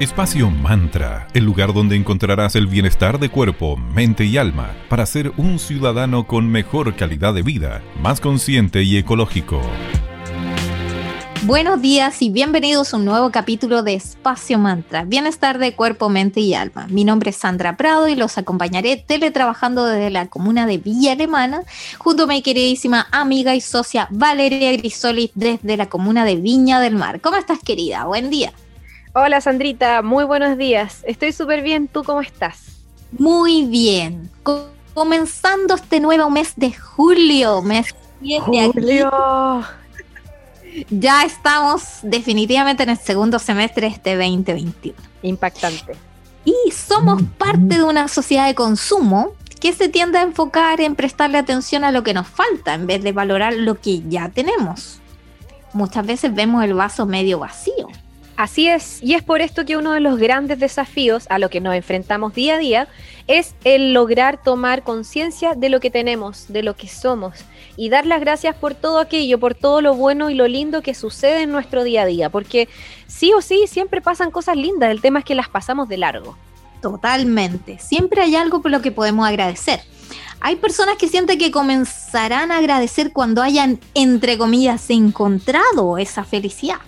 Espacio Mantra, el lugar donde encontrarás el bienestar de cuerpo, mente y alma para ser un ciudadano con mejor calidad de vida, más consciente y ecológico. Buenos días y bienvenidos a un nuevo capítulo de Espacio Mantra, bienestar de cuerpo, mente y alma. Mi nombre es Sandra Prado y los acompañaré teletrabajando desde la comuna de Villa Alemana, junto a mi queridísima amiga y socia Valeria Grisoli desde la comuna de Viña del Mar. ¿Cómo estás, querida? Buen día. Hola Sandrita, muy buenos días. Estoy súper bien, ¿tú cómo estás? Muy bien. comenzando este nuevo mes de julio, mes julio. Ya estamos definitivamente en el segundo semestre de este 2021. Impactante. Y somos parte de una sociedad de consumo que se tiende a enfocar en prestarle atención a lo que nos falta en vez de valorar lo que ya tenemos. Muchas veces vemos el vaso medio vacío Así es, y es por esto que uno de los grandes desafíos a lo que nos enfrentamos día a día es el lograr tomar conciencia de lo que tenemos, de lo que somos, y dar las gracias por todo aquello, por todo lo bueno y lo lindo que sucede en nuestro día a día, porque sí o sí siempre pasan cosas lindas, el tema es que las pasamos de largo. Totalmente, siempre hay algo por lo que podemos agradecer. Hay personas que sienten que comenzarán a agradecer cuando hayan, entre comillas, encontrado esa felicidad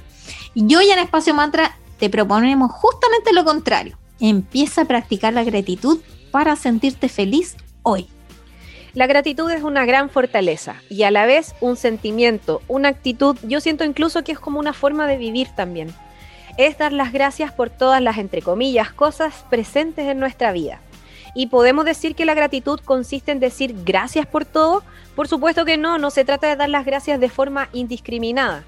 y hoy en Espacio Mantra te proponemos justamente lo contrario. Empieza a practicar la gratitud para sentirte feliz hoy. La gratitud es una gran fortaleza y a la vez un sentimiento, una actitud, yo siento incluso que es como una forma de vivir también. Es dar las gracias por todas las, entre comillas, cosas presentes en nuestra vida. ¿Y podemos decir que la gratitud consiste en decir gracias por todo? Por supuesto que no, no se trata de dar las gracias de forma indiscriminada.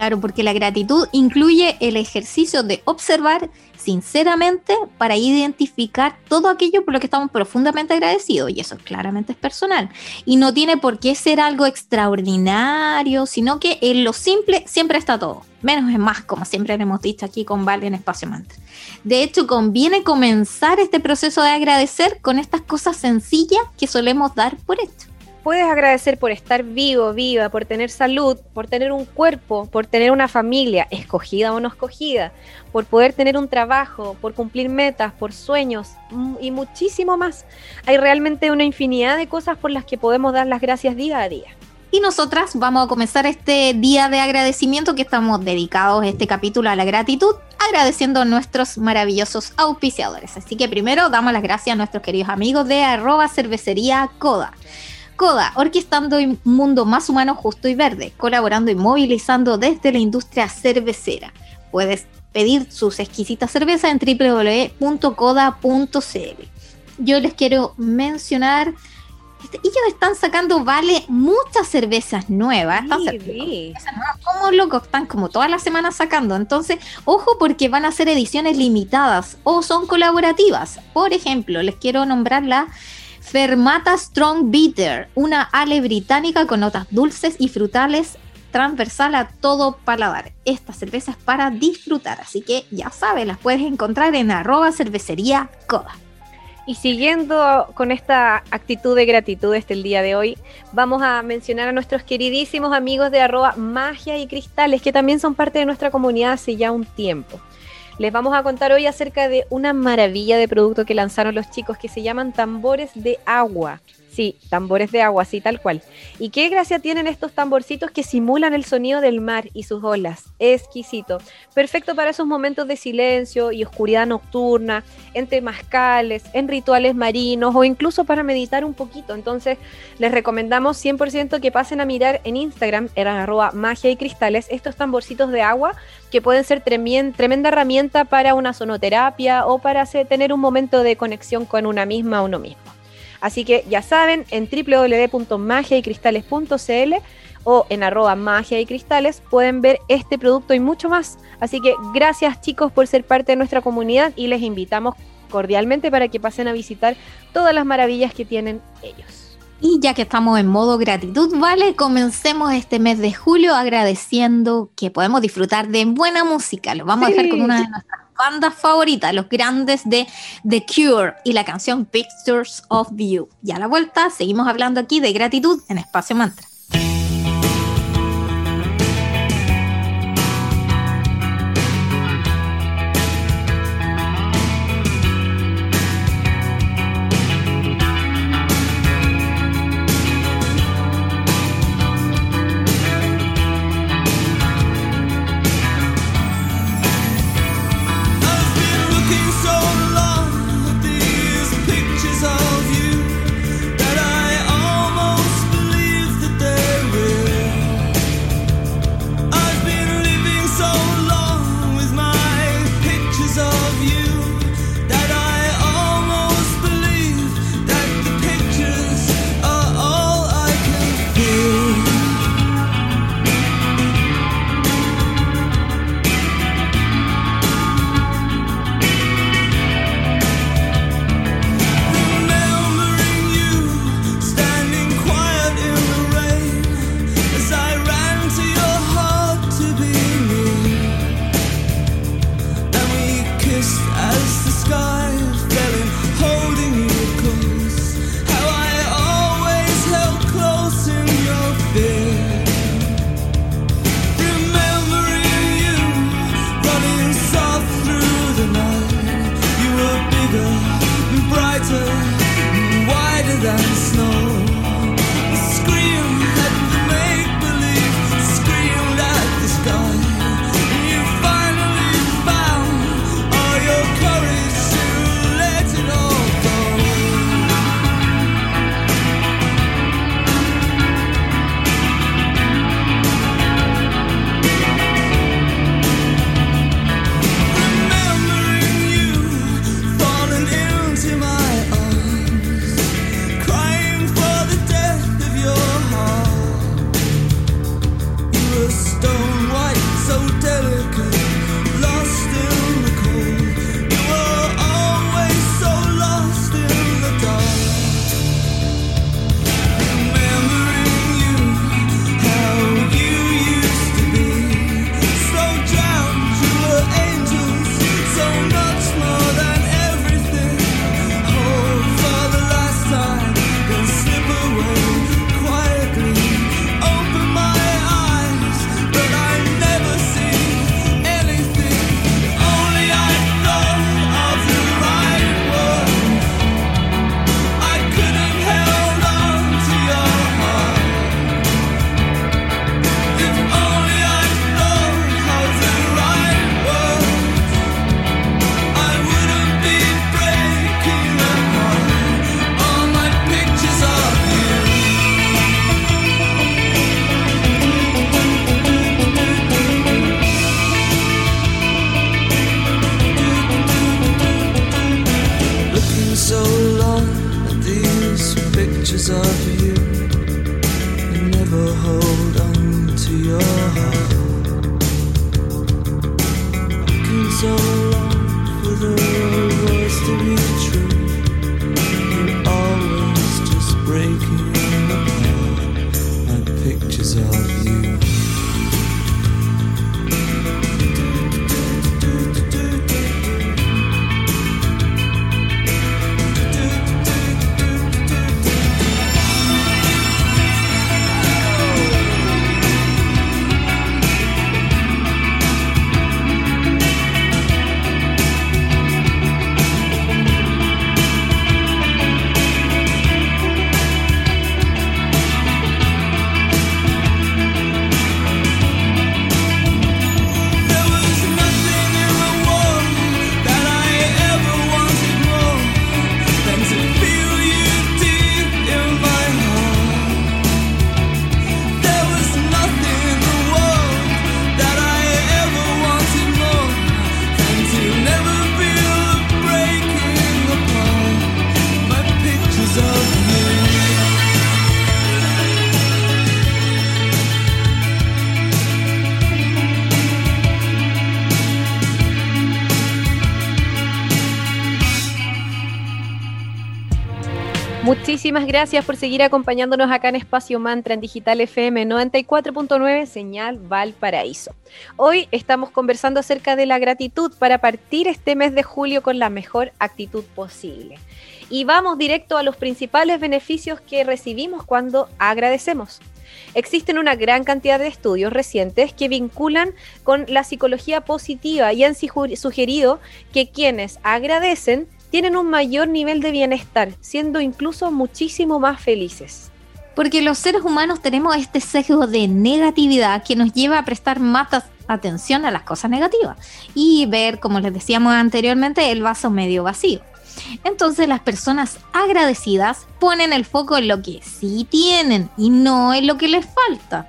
Claro, porque la gratitud incluye el ejercicio de observar sinceramente para identificar todo aquello por lo que estamos profundamente agradecidos. Y eso claramente es personal. Y no tiene por qué ser algo extraordinario, sino que en lo simple siempre está todo. Menos es más, como siempre hemos dicho aquí con Vale en Espacio Mantra. De hecho, conviene comenzar este proceso de agradecer con estas cosas sencillas que solemos dar por hecho puedes agradecer por estar vivo, viva, por tener salud, por tener un cuerpo, por tener una familia, escogida o no escogida, por poder tener un trabajo, por cumplir metas, por sueños y muchísimo más. Hay realmente una infinidad de cosas por las que podemos dar las gracias día a día. Y nosotras vamos a comenzar este día de agradecimiento que estamos dedicados este capítulo a la gratitud, agradeciendo a nuestros maravillosos auspiciadores. Así que primero damos las gracias a nuestros queridos amigos de arroba cervecería Coda CODA, orquestando un mundo más humano, justo y verde, colaborando y movilizando desde la industria cervecera. Puedes pedir sus exquisitas cervezas en www.coda.cl. Yo les quiero mencionar este, ellos están sacando, vale, muchas cervezas nuevas. Están como locos, están como todas las semanas sacando. Entonces, ojo porque van a ser ediciones limitadas o son colaborativas. Por ejemplo, les quiero nombrar la Fermata Strong Bitter, una ale británica con notas dulces y frutales transversal a todo paladar. Esta cerveza es para disfrutar, así que ya sabes, las puedes encontrar en arroba cervecería. Y siguiendo con esta actitud de gratitud este el día de hoy, vamos a mencionar a nuestros queridísimos amigos de arroba magia y cristales, que también son parte de nuestra comunidad hace ya un tiempo. Les vamos a contar hoy acerca de una maravilla de producto que lanzaron los chicos que se llaman tambores de agua. Sí, tambores de agua, sí, tal cual. ¿Y qué gracia tienen estos tamborcitos que simulan el sonido del mar y sus olas? Exquisito. Perfecto para esos momentos de silencio y oscuridad nocturna, en temazcales, en rituales marinos o incluso para meditar un poquito. Entonces, les recomendamos 100% que pasen a mirar en Instagram, eran arroba magia y cristales, estos tamborcitos de agua que pueden ser tremenda herramienta para una sonoterapia o para tener un momento de conexión con una misma o uno mismo. Así que ya saben, en www.magiaycristales.cl o en arroba magia y cristales pueden ver este producto y mucho más. Así que gracias chicos por ser parte de nuestra comunidad y les invitamos cordialmente para que pasen a visitar todas las maravillas que tienen ellos. Y ya que estamos en modo gratitud, vale, comencemos este mes de julio agradeciendo que podemos disfrutar de buena música. Lo vamos a dejar con una de nuestras bandas favoritas, los grandes de The Cure y la canción Pictures of You. Y a la vuelta seguimos hablando aquí de gratitud en Espacio Mantra. Muchísimas gracias por seguir acompañándonos acá en Espacio Mantra en Digital FM 94.9 Señal Valparaíso. Hoy estamos conversando acerca de la gratitud para partir este mes de julio con la mejor actitud posible. Y vamos directo a los principales beneficios que recibimos cuando agradecemos. Existen una gran cantidad de estudios recientes que vinculan con la psicología positiva y han sugerido que quienes agradecen tienen un mayor nivel de bienestar, siendo incluso muchísimo más felices. Porque los seres humanos tenemos este sesgo de negatividad que nos lleva a prestar más atención a las cosas negativas y ver, como les decíamos anteriormente, el vaso medio vacío. Entonces las personas agradecidas ponen el foco en lo que sí tienen y no en lo que les falta.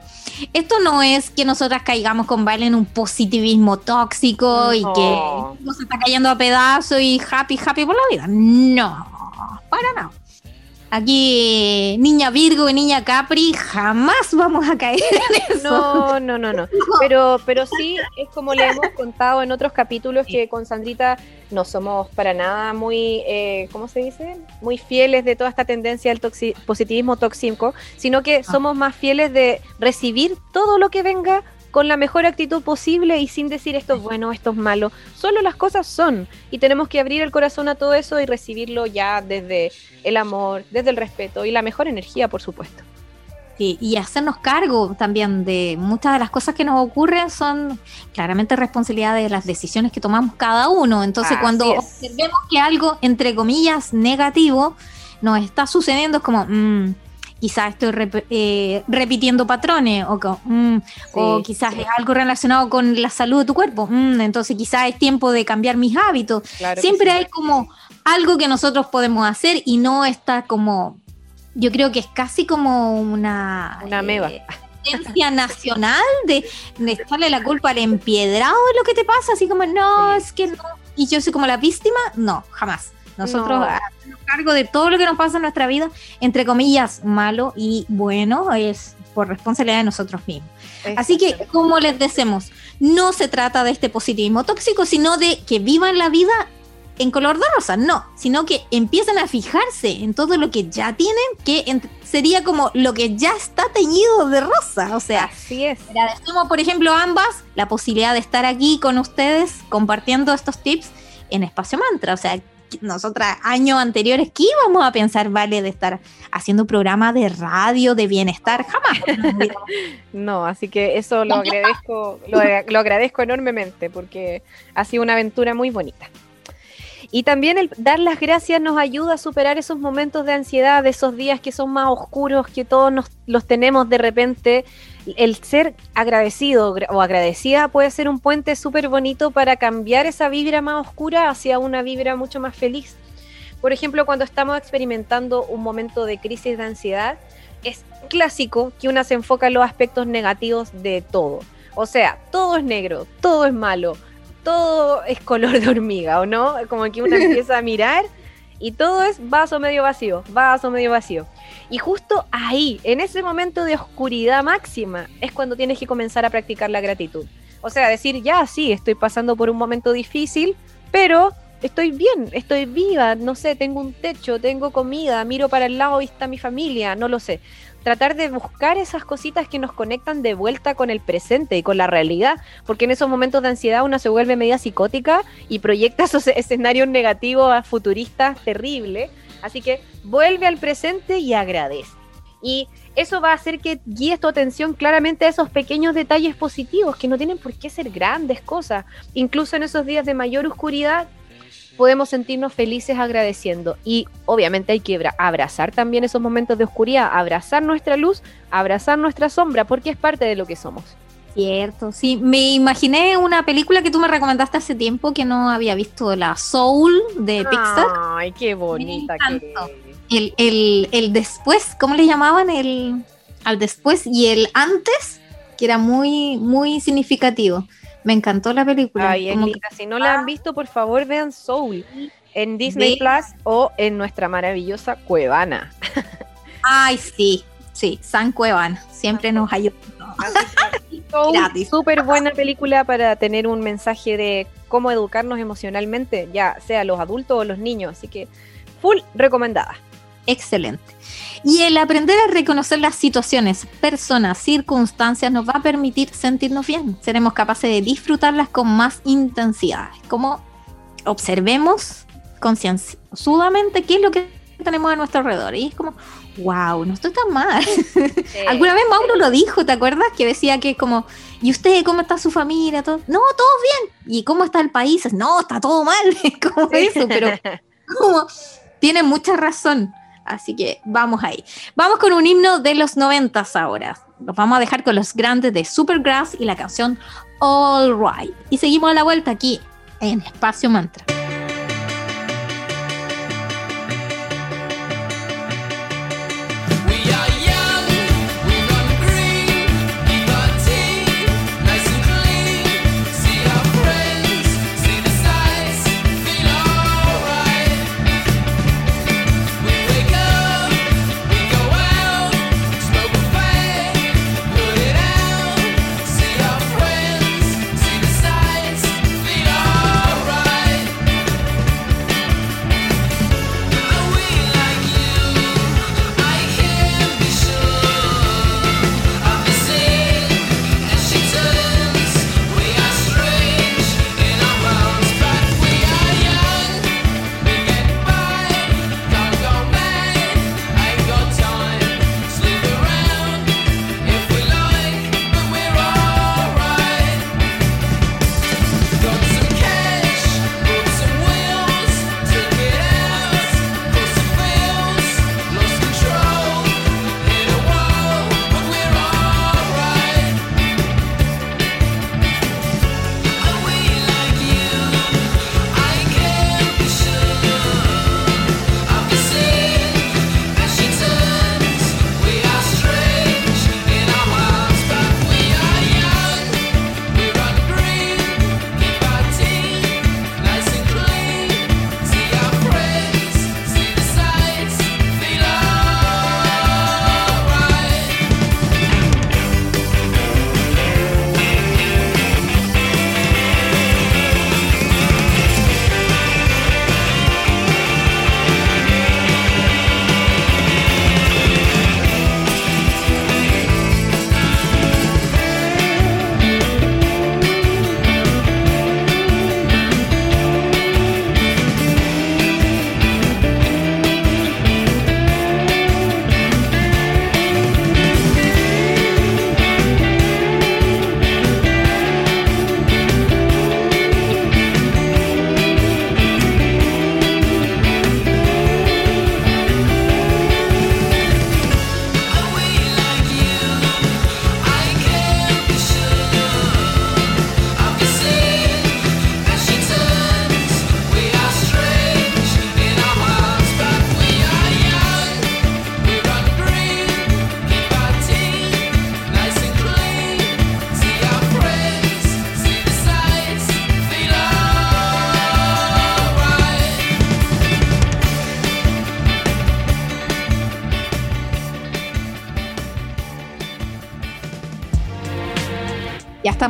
Esto no es que nosotras caigamos con Vale en un positivismo tóxico y que nos está cayendo a pedazos y happy, happy por la vida. No, para nada. Aquí, niña Virgo y niña Capri, jamás vamos a caer en eso. No, no, no, no. Pero, pero sí, es como le hemos contado en otros capítulos que con Sandrita no somos para nada muy, eh, ¿cómo se dice? Muy fieles de toda esta tendencia al positivismo tóxico, sino que ah. somos más fieles de recibir todo lo que venga con la mejor actitud posible y sin decir esto es bueno, esto es malo. Solo las cosas son y tenemos que abrir el corazón a todo eso y recibirlo ya desde el amor, desde el respeto y la mejor energía, por supuesto. Sí, y hacernos cargo también de muchas de las cosas que nos ocurren son claramente responsabilidad de las decisiones que tomamos cada uno. Entonces, cuando observemos que algo, entre comillas, negativo nos está sucediendo, es como, mm, quizás estoy eh, repitiendo patrones o, mm, o quizás es algo relacionado con la salud de tu cuerpo. Mm, entonces quizás es tiempo de cambiar mis hábitos. Siempre hay como algo que nosotros podemos hacer y no está como, yo creo que es casi como una... Una meba. Eh, nacional de, de echarle la culpa al empiedrado de lo que te pasa, así como, no, es que no. Y yo soy como la víctima, no, jamás. Nosotros hacemos cargo de todo lo que nos pasa en nuestra vida, entre comillas, malo y bueno, es por responsabilidad de nosotros mismos. Así que, como les decimos, no se trata de este positivismo tóxico, sino de que vivan la vida en color de rosa, no, sino que empiezan a fijarse en todo lo que ya tienen, que sería como lo que ya está teñido de rosa, o sea, así es. Agradecemos, por ejemplo, ambas la posibilidad de estar aquí con ustedes compartiendo estos tips en Espacio Mantra, o sea, nosotras años anteriores, ¿qué íbamos a pensar, vale, de estar haciendo un programa de radio, de bienestar? Jamás. no, así que eso lo agradezco, lo, agradezco enormemente porque ha sido una aventura muy bonita. Y también el dar las gracias nos ayuda a superar esos momentos de ansiedad, esos días que son más oscuros, que todos nos, los tenemos de repente el ser agradecido o agradecida puede ser un puente súper bonito para cambiar esa vibra más oscura hacia una vibra mucho más feliz. Por ejemplo, cuando estamos experimentando un momento de crisis de ansiedad, es clásico que una se enfoca en los aspectos negativos de todo. O sea, todo es negro, todo es malo, todo es color de hormiga, ¿o no? Como que uno empieza a mirar y todo es vaso medio vacío, vaso medio vacío. Y justo ahí, en ese momento de oscuridad máxima, es cuando tienes que comenzar a practicar la gratitud. O sea, decir, ya, sí, estoy pasando por un momento difícil, pero estoy bien, estoy viva, no sé, tengo un techo, tengo comida, miro para el lado y está mi familia, no lo sé. Tratar de buscar esas cositas que nos conectan de vuelta con el presente y con la realidad, porque en esos momentos de ansiedad uno se vuelve media psicótica y proyecta esos escenarios negativos a futuristas terribles. Así que vuelve al presente y agradece. Y eso va a hacer que guíes tu atención claramente a esos pequeños detalles positivos que no tienen por qué ser grandes cosas. Incluso en esos días de mayor oscuridad podemos sentirnos felices agradeciendo. Y obviamente hay que abrazar también esos momentos de oscuridad, abrazar nuestra luz, abrazar nuestra sombra, porque es parte de lo que somos. Cierto, sí. Me imaginé una película que tú me recomendaste hace tiempo que no había visto, la Soul de Pixar. Ay, qué bonita el, el, el, después, ¿cómo le llamaban? El al después y el antes, que era muy, muy significativo. Me encantó la película. Ay, Si no la han visto, por favor, vean Soul en Disney Plus o en nuestra maravillosa Cuevana. Ay, sí, sí, San Cuevana. Siempre nos ayuda. Súper buena película para tener un mensaje de cómo educarnos emocionalmente, ya sea los adultos o los niños. Así que, full recomendada excelente. Y el aprender a reconocer las situaciones, personas, circunstancias nos va a permitir sentirnos bien. Seremos capaces de disfrutarlas con más intensidad. Como observemos concienzudamente qué es lo que tenemos a nuestro alrededor. Y es como, wow, no estoy tan mal. Alguna vez Mauro lo dijo, ¿te acuerdas? Que decía que como, ¿y usted cómo está su familia? ¿Todo? No, todo bien. ¿Y cómo está el país? No, está todo mal. como eso, pero como, tiene mucha razón. Así que vamos ahí. Vamos con un himno de los noventas ahora. Nos vamos a dejar con los grandes de Supergrass y la canción All Right. Y seguimos a la vuelta aquí en Espacio Mantra.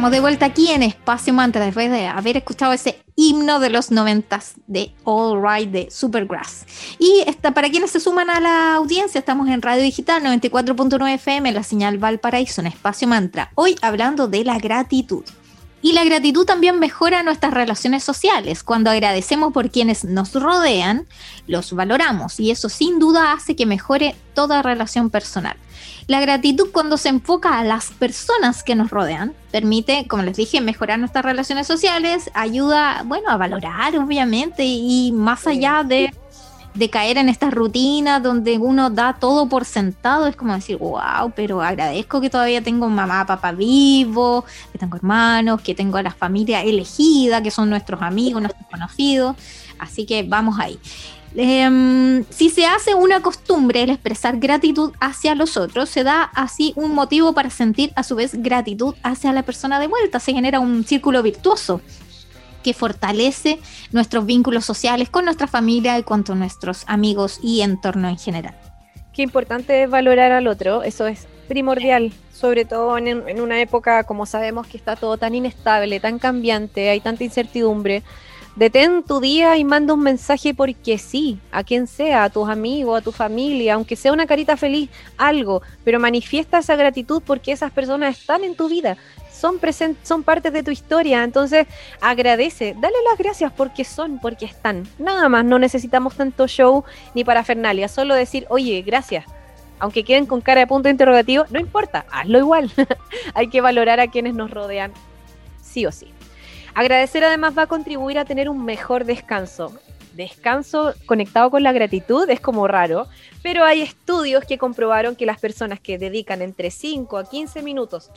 Estamos de vuelta aquí en Espacio Mantra después de haber escuchado ese himno de los noventas de All Right de Supergrass. Y está, para quienes se suman a la audiencia, estamos en Radio Digital 94.9 FM, la señal Valparaíso, en Espacio Mantra. Hoy hablando de la gratitud. Y la gratitud también mejora nuestras relaciones sociales. Cuando agradecemos por quienes nos rodean, los valoramos y eso sin duda hace que mejore toda relación personal. La gratitud cuando se enfoca a las personas que nos rodean permite, como les dije, mejorar nuestras relaciones sociales, ayuda, bueno, a valorar obviamente y más allá de, caer en estas rutinas donde uno da todo por sentado, es como decir, wow, pero agradezco que todavía tengo mamá, papá vivo, que tengo hermanos, que tengo a la familia elegida, que son nuestros amigos, nuestros conocidos, así que vamos ahí. Em, si se hace una costumbre el expresar gratitud hacia los otros, se da así un motivo para sentir a su vez gratitud hacia la persona de vuelta. Se genera un círculo virtuoso que fortalece nuestros vínculos sociales con nuestra familia y con nuestros amigos y entorno en general. Qué importante es valorar al otro, eso es primordial, sobre todo en, en una época como sabemos que está todo tan inestable, tan cambiante, hay tanta incertidumbre Detén tu día y manda un mensaje porque sí, a quien sea, a tus amigos, a tu familia, aunque sea una carita feliz, algo, pero manifiesta esa gratitud porque esas personas están en tu vida, son son partes de tu historia, entonces agradece, dale las gracias porque son, porque están. Nada más, no necesitamos tanto show ni parafernalia, solo decir, oye, gracias. Aunque queden con cara de punto interrogativo, no importa, hazlo igual. Hay que valorar a quienes nos rodean, sí o sí. Agradecer además va a contribuir a tener un mejor descanso. Descanso conectado con la gratitud es como raro, pero hay estudios que comprobaron que las personas que dedican entre 5 a 15 minutos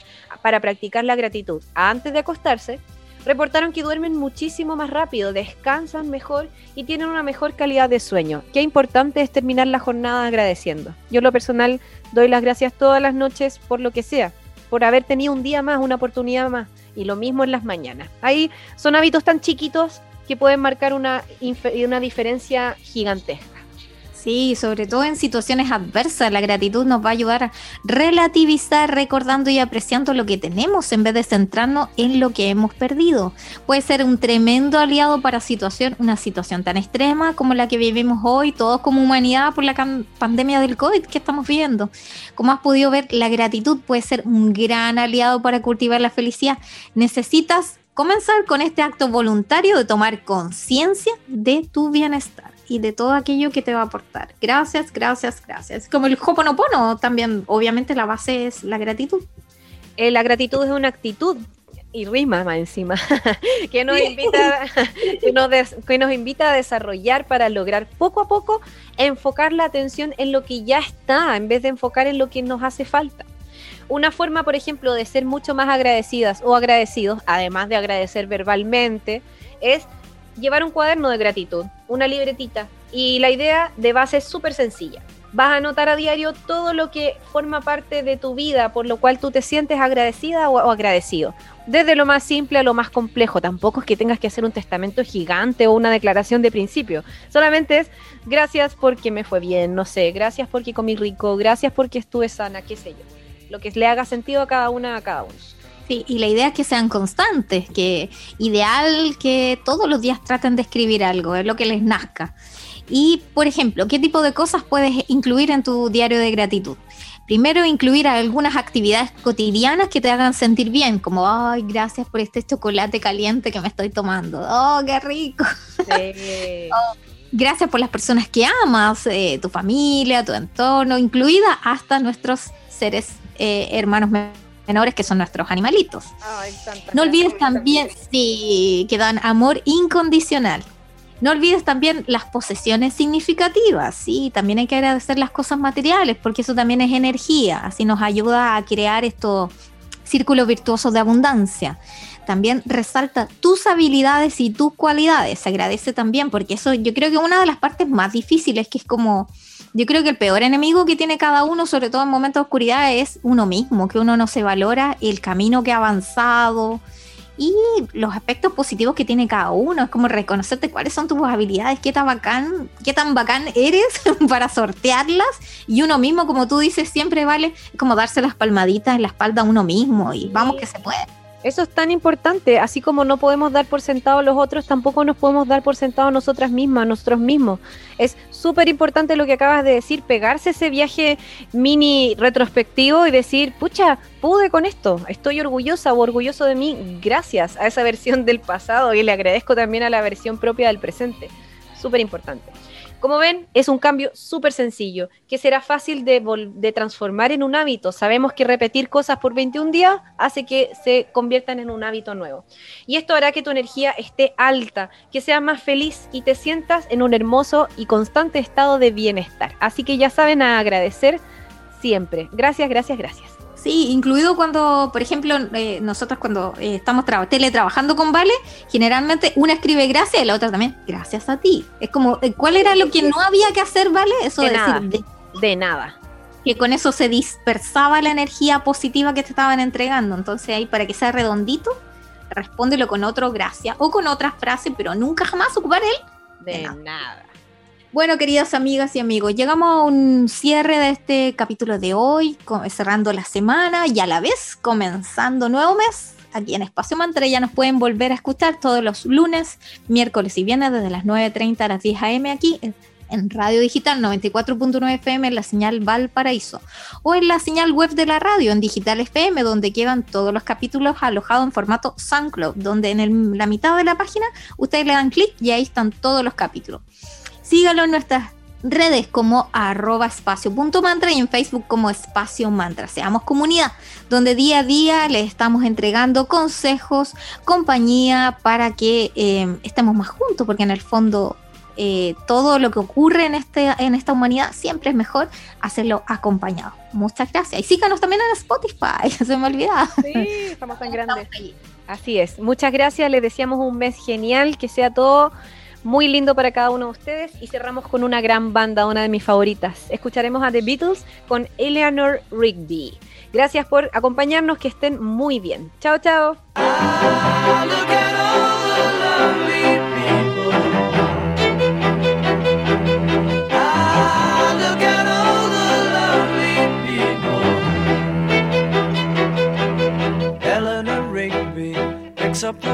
para practicar la gratitud antes de acostarse, reportaron que duermen muchísimo más rápido, descansan mejor y tienen una mejor calidad de sueño. Qué importante es terminar la jornada agradeciendo. Yo lo personal doy las gracias todas las noches por lo que sea, por haber tenido un día más, una oportunidad más y lo mismo en las mañanas. Ahí son hábitos tan chiquitos que pueden marcar una, una diferencia gigantesca. Sí, sobre todo en situaciones adversas, la gratitud nos va a ayudar a relativizar, recordando y apreciando lo que tenemos en vez de centrarnos en lo que hemos perdido. Puede ser un tremendo aliado para situación, una situación tan extrema como la que vivimos hoy, todos como humanidad por la pandemia del COVID que estamos viviendo. Como has podido ver, la gratitud puede ser un gran aliado para cultivar la felicidad. Necesitas comenzar con este acto voluntario de tomar conciencia de tu bienestar y de todo aquello que te va a aportar. Gracias, gracias, gracias. Como el Hoponopono también, obviamente la base es la gratitud. Eh, la gratitud es una actitud y rima más encima, que nos, invita, que nos invita a desarrollar para lograr poco a poco enfocar la atención en lo que ya está, en vez de enfocar en lo que nos hace falta. Una forma, por ejemplo, de ser mucho más agradecidas o agradecidos, además de agradecer verbalmente, es llevar un cuaderno de gratitud, una libretita. Y la idea de base es súper sencilla. Vas a anotar a diario todo lo que forma parte de tu vida, por lo cual tú te sientes agradecida o, agradecido. Desde lo más simple a lo más complejo. Tampoco es que tengas que hacer un testamento gigante o una declaración de principio. Solamente es gracias porque me fue bien, no sé, gracias porque comí rico, gracias porque estuve sana, qué sé yo. Lo que le haga sentido a cada una a cada uno. Sí, y la idea es que sean constantes, que ideal que todos los días traten de escribir algo, es lo que les nazca. Y, por ejemplo, ¿qué tipo de cosas puedes incluir en tu diario de gratitud? Primero, incluir algunas actividades cotidianas que te hagan sentir bien, como, ay, gracias por este chocolate caliente que me estoy tomando. Oh, qué rico. Oh, gracias por las personas que amas, eh, tu familia, tu entorno, incluida hasta nuestros seres eh, hermanos menores que son nuestros animalitos. no olvides también, sí, que dan amor incondicional. No olvides también las posesiones significativas, sí, también hay que agradecer las cosas materiales porque eso también es energía, así nos ayuda a crear estos círculos virtuosos de abundancia. También resalta tus habilidades y tus cualidades, se agradece también porque eso yo creo que una de las partes más difíciles que es como yo creo que el peor enemigo que tiene cada uno, sobre todo en momentos de oscuridad, es uno mismo, que uno no se valora el camino que ha avanzado y los aspectos positivos que tiene cada uno. Es como reconocerte cuáles son tus habilidades, qué tan bacán, qué tan bacán eres para sortearlas. Y uno mismo, como tú dices, siempre vale como darse las palmaditas en la espalda a uno mismo y vamos que se puede. Eso es tan importante, así como no podemos dar por sentado a los otros, tampoco nos podemos dar por sentado a nosotras mismas, a nosotros mismos. Es súper importante lo que acabas de decir, pegarse ese viaje mini retrospectivo y decir, pucha, pude con esto, estoy orgullosa o orgulloso de mí gracias a esa versión del pasado y le agradezco también a la versión propia del presente. Súper importante. Como ven, es un cambio súper sencillo, que será fácil de, transformar en un hábito. Sabemos que repetir cosas por 21 días hace que se conviertan en un hábito nuevo. Y esto hará que tu energía esté alta, que seas más feliz y te sientas en un hermoso y constante estado de bienestar. Así que ya saben a agradecer siempre. Gracias, gracias, gracias. Sí, incluido cuando, por ejemplo, eh, nosotros cuando eh, estamos teletrabajando con Vale, generalmente una escribe gracias y la otra también gracias a ti. Es como, eh, ¿cuál era lo que no había que hacer, Vale? Eso de, nada. de, nada. Que con eso se dispersaba la energía positiva que te estaban entregando. Entonces ahí, para que sea redondito, respóndelo con otro gracias o con otra frase, pero nunca jamás ocupar él. De, nada. Bueno, queridas amigas y amigos, llegamos a un cierre de este capítulo de hoy, cerrando la semana y a la vez comenzando nuevo mes. Aquí en Espacio Mantra ya nos pueden volver a escuchar todos los lunes, miércoles y viernes desde las 9.30 a las 10 a.m. aquí en Radio Digital 94.9 FM en la señal Valparaíso o en la señal web de la radio en Digital FM donde quedan todos los capítulos alojados en formato SoundCloud donde en la mitad de la página ustedes le dan clic y ahí están todos los capítulos. Sígalo en nuestras redes como arroba espacio.mantra y en Facebook como espacio mantra. Seamos comunidad, donde día a día les estamos entregando consejos, compañía para que eh, estemos más juntos, porque en el fondo eh, todo lo que ocurre en, este, en esta humanidad siempre es mejor hacerlo acompañado. Muchas gracias. Y síganos también en Spotify, se me olvidaba. Sí, estamos tan grandes. Así es. Muchas gracias. Les deseamos un mes genial, que sea todo muy lindo para cada uno de ustedes y cerramos con una gran banda, una de mis favoritas. Escucharemos a The Beatles con Eleanor Rigby. Gracias por acompañarnos, que estén muy bien. Chao, chao. up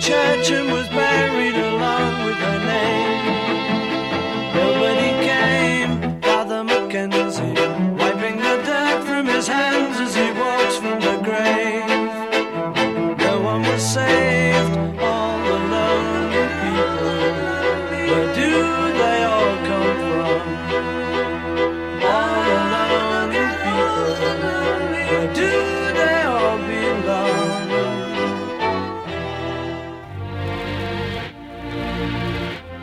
church and was buried